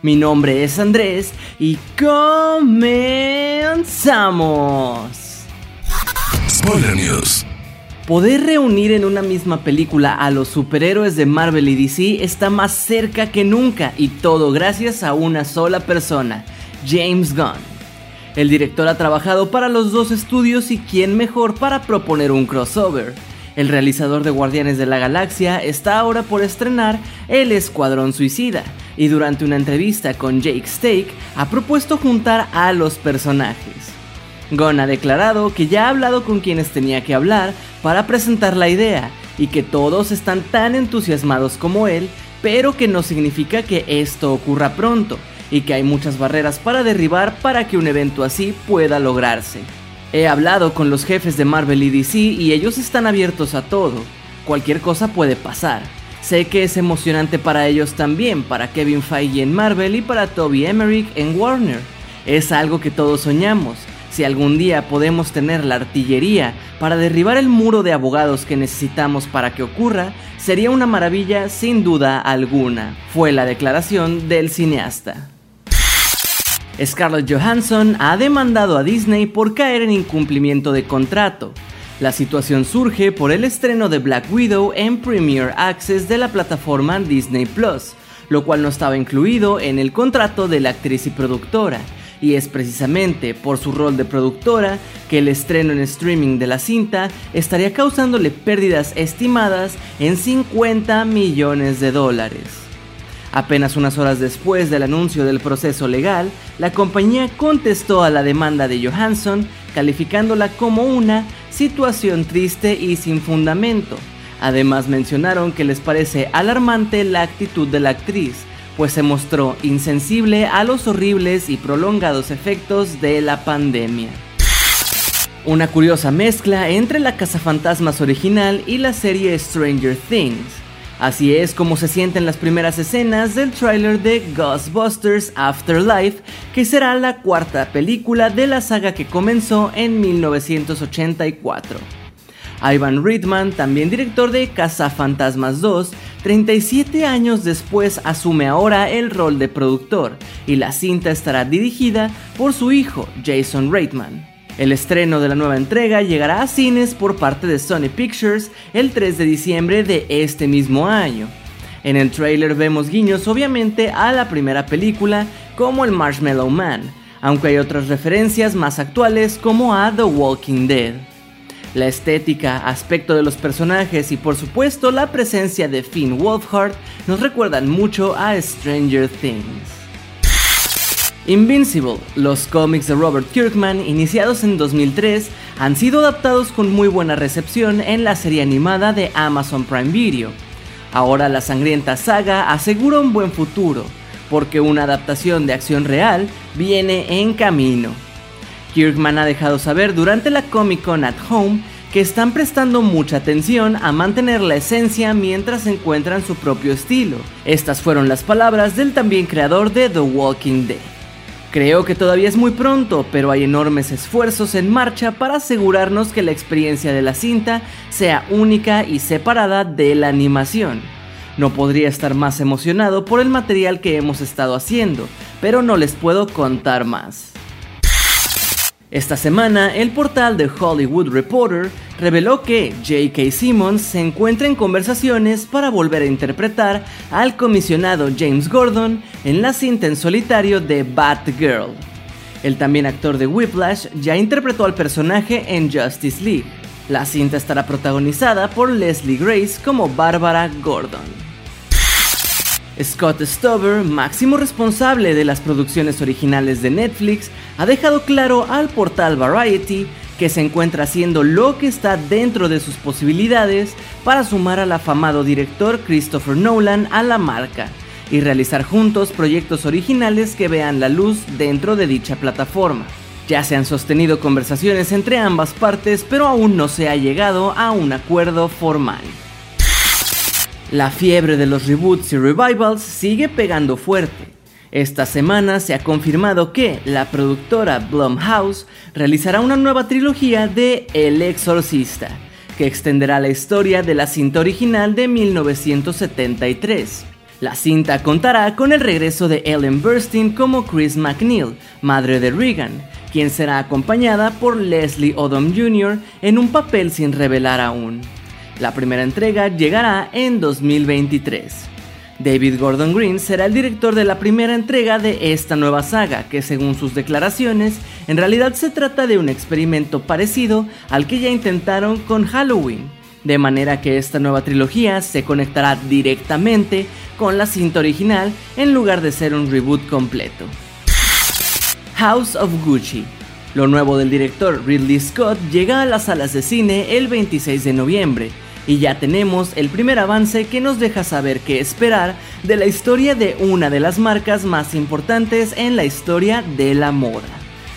Mi nombre es Andrés y comenzamos. Spoiler News. Poder reunir en una misma película a los superhéroes de Marvel y DC está más cerca que nunca y todo gracias a una sola persona, James Gunn. El director ha trabajado para los dos estudios y quién mejor para proponer un crossover. El realizador de Guardianes de la Galaxia está ahora por estrenar El Escuadrón Suicida y durante una entrevista con Jake Stake ha propuesto juntar a los personajes. Gunn ha declarado que ya ha hablado con quienes tenía que hablar para presentar la idea y que todos están tan entusiasmados como él, pero que no significa que esto ocurra pronto y que hay muchas barreras para derribar para que un evento así pueda lograrse. He hablado con los jefes de Marvel y DC y ellos están abiertos a todo. Cualquier cosa puede pasar. Sé que es emocionante para ellos también, para Kevin Feige en Marvel y para Toby Emmerich en Warner. Es algo que todos soñamos. Si algún día podemos tener la artillería para derribar el muro de abogados que necesitamos para que ocurra, sería una maravilla sin duda alguna, fue la declaración del cineasta. Scarlett Johansson ha demandado a Disney por caer en incumplimiento de contrato. La situación surge por el estreno de Black Widow en Premier Access de la plataforma Disney Plus, lo cual no estaba incluido en el contrato de la actriz y productora, y es precisamente por su rol de productora que el estreno en streaming de la cinta estaría causándole pérdidas estimadas en 50 millones de dólares. Apenas unas horas después del anuncio del proceso legal, la compañía contestó a la demanda de Johansson, calificándola como una situación triste y sin fundamento. Además mencionaron que les parece alarmante la actitud de la actriz, pues se mostró insensible a los horribles y prolongados efectos de la pandemia. Una curiosa mezcla entre la Cazafantasmas original y la serie Stranger Things. Así es como se sienten las primeras escenas del tráiler de Ghostbusters Afterlife, que será la cuarta película de la saga que comenzó en 1984. Ivan Reitman, también director de Fantasmas 2, 37 años después asume ahora el rol de productor y la cinta estará dirigida por su hijo, Jason Reitman. El estreno de la nueva entrega llegará a cines por parte de Sony Pictures el 3 de diciembre de este mismo año. En el trailer vemos guiños obviamente a la primera película como el Marshmallow Man, aunque hay otras referencias más actuales como a The Walking Dead. La estética, aspecto de los personajes y por supuesto la presencia de Finn Wolfhard nos recuerdan mucho a Stranger Things. Invincible, los cómics de Robert Kirkman, iniciados en 2003, han sido adaptados con muy buena recepción en la serie animada de Amazon Prime Video. Ahora la sangrienta saga asegura un buen futuro, porque una adaptación de acción real viene en camino. Kirkman ha dejado saber durante la Comic Con at Home que están prestando mucha atención a mantener la esencia mientras encuentran su propio estilo. Estas fueron las palabras del también creador de The Walking Dead. Creo que todavía es muy pronto, pero hay enormes esfuerzos en marcha para asegurarnos que la experiencia de la cinta sea única y separada de la animación. No podría estar más emocionado por el material que hemos estado haciendo, pero no les puedo contar más. Esta semana, el portal The Hollywood Reporter reveló que J.K. Simmons se encuentra en conversaciones para volver a interpretar al comisionado James Gordon en la cinta en solitario de Batgirl. El también actor de Whiplash ya interpretó al personaje en Justice League. La cinta estará protagonizada por Leslie Grace como Barbara Gordon. Scott Stover, máximo responsable de las producciones originales de Netflix, ha dejado claro al portal Variety que se encuentra haciendo lo que está dentro de sus posibilidades para sumar al afamado director Christopher Nolan a la marca, y realizar juntos proyectos originales que vean la luz dentro de dicha plataforma. Ya se han sostenido conversaciones entre ambas partes, pero aún no se ha llegado a un acuerdo formal. La fiebre de los reboots y revivals sigue pegando fuerte. Esta semana se ha confirmado que la productora Blumhouse realizará una nueva trilogía de El Exorcista, que extenderá la historia de la cinta original de 1973. La cinta contará con el regreso de Ellen Burstyn como Chris McNeil, madre de Regan, quien será acompañada por Leslie Odom Jr. en un papel sin revelar aún. La primera entrega llegará en 2023. David Gordon Green será el director de la primera entrega de esta nueva saga, que según sus declaraciones, en realidad se trata de un experimento parecido al que ya intentaron con Halloween, de manera que esta nueva trilogía se conectará directamente con la cinta original en lugar de ser un reboot completo. House of Gucci. Lo nuevo del director Ridley Scott llega a las salas de cine el 26 de noviembre y ya tenemos el primer avance que nos deja saber qué esperar de la historia de una de las marcas más importantes en la historia de la moda.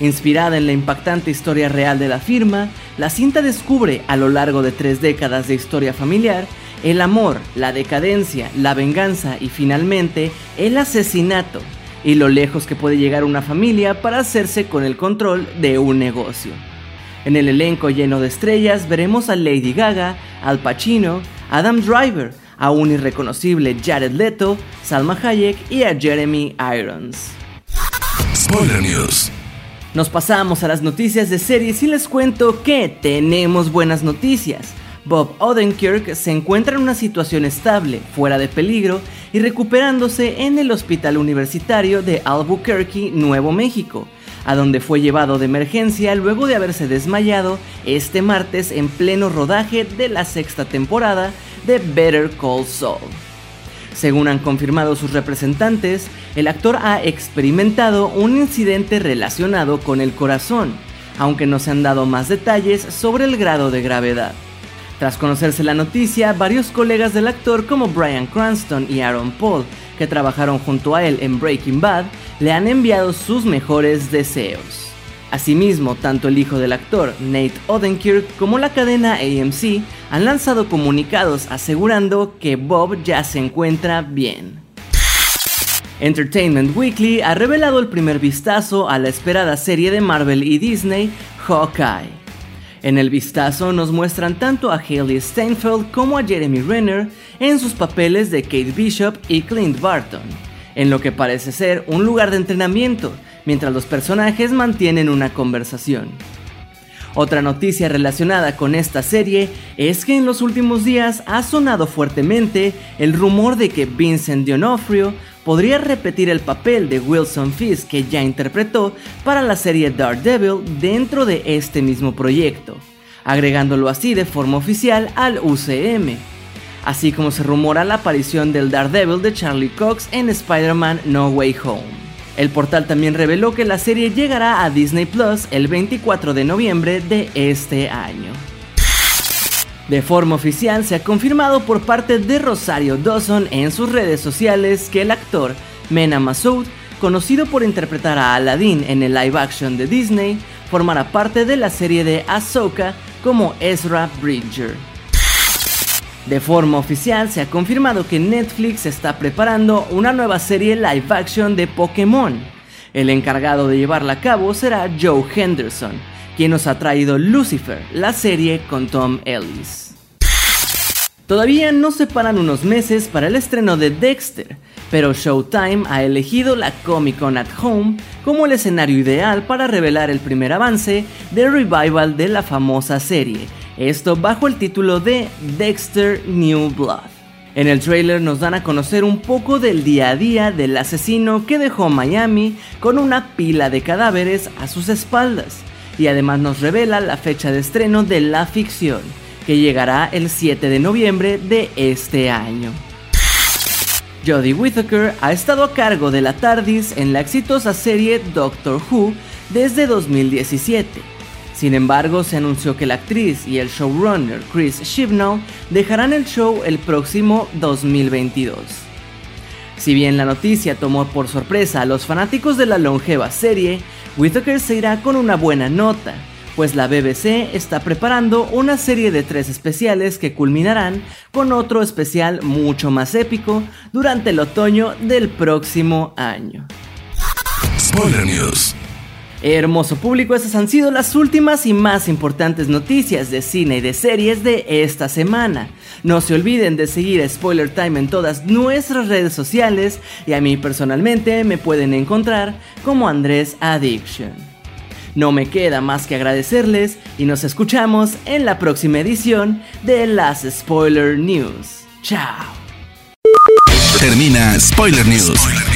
Inspirada en la impactante historia real de la firma, la cinta descubre a lo largo de tres décadas de historia familiar el amor, la decadencia, la venganza y finalmente el asesinato y lo lejos que puede llegar una familia para hacerse con el control de un negocio. En el elenco lleno de estrellas veremos a Lady Gaga, Al Pacino, Adam Driver, a un irreconocible Jared Leto, Salma Hayek y a Jeremy Irons. Spoiler News. Nos pasamos a las noticias de series y les cuento que tenemos buenas noticias. Bob Odenkirk se encuentra en una situación estable, fuera de peligro y recuperándose en el Hospital Universitario de Albuquerque, Nuevo México a donde fue llevado de emergencia luego de haberse desmayado este martes en pleno rodaje de la sexta temporada de Better Call Saul. Según han confirmado sus representantes, el actor ha experimentado un incidente relacionado con el corazón, aunque no se han dado más detalles sobre el grado de gravedad. Tras conocerse la noticia, varios colegas del actor como Brian Cranston y Aaron Paul, que trabajaron junto a él en Breaking Bad, le han enviado sus mejores deseos. Asimismo, tanto el hijo del actor, Nate Odenkirk, como la cadena AMC han lanzado comunicados asegurando que Bob ya se encuentra bien. Entertainment Weekly ha revelado el primer vistazo a la esperada serie de Marvel y Disney, Hawkeye. En el vistazo nos muestran tanto a Haley Steinfeld como a Jeremy Renner en sus papeles de Kate Bishop y Clint Barton, en lo que parece ser un lugar de entrenamiento, mientras los personajes mantienen una conversación. Otra noticia relacionada con esta serie es que en los últimos días ha sonado fuertemente el rumor de que Vincent D'Onofrio podría repetir el papel de Wilson Fisk que ya interpretó para la serie Daredevil dentro de este mismo proyecto, agregándolo así de forma oficial al UCM. Así como se rumora la aparición del Daredevil de Charlie Cox en Spider-Man No Way Home. El portal también reveló que la serie llegará a Disney Plus el 24 de noviembre de este año. De forma oficial se ha confirmado por parte de Rosario Dawson en sus redes sociales que el actor Mena Massoud, conocido por interpretar a Aladdin en el live action de Disney, formará parte de la serie de Ahsoka como Ezra Bridger. De forma oficial se ha confirmado que Netflix está preparando una nueva serie live action de Pokémon. El encargado de llevarla a cabo será Joe Henderson, quien nos ha traído Lucifer, la serie con Tom Ellis. Todavía no separan unos meses para el estreno de Dexter, pero Showtime ha elegido la Comic Con at Home como el escenario ideal para revelar el primer avance del revival de la famosa serie, esto bajo el título de Dexter New Blood. En el trailer nos dan a conocer un poco del día a día del asesino que dejó Miami con una pila de cadáveres a sus espaldas y además nos revela la fecha de estreno de la ficción, que llegará el 7 de noviembre de este año. Jodie Whittaker ha estado a cargo de la TARDIS en la exitosa serie Doctor Who desde 2017. Sin embargo, se anunció que la actriz y el showrunner Chris Chibnall dejarán el show el próximo 2022. Si bien la noticia tomó por sorpresa a los fanáticos de la longeva serie, Whittaker se irá con una buena nota, pues la BBC está preparando una serie de tres especiales que culminarán con otro especial mucho más épico durante el otoño del próximo año. Hermoso público, esas han sido las últimas y más importantes noticias de cine y de series de esta semana. No se olviden de seguir a Spoiler Time en todas nuestras redes sociales y a mí personalmente me pueden encontrar como Andrés Addiction. No me queda más que agradecerles y nos escuchamos en la próxima edición de las Spoiler News. Chao. Termina Spoiler News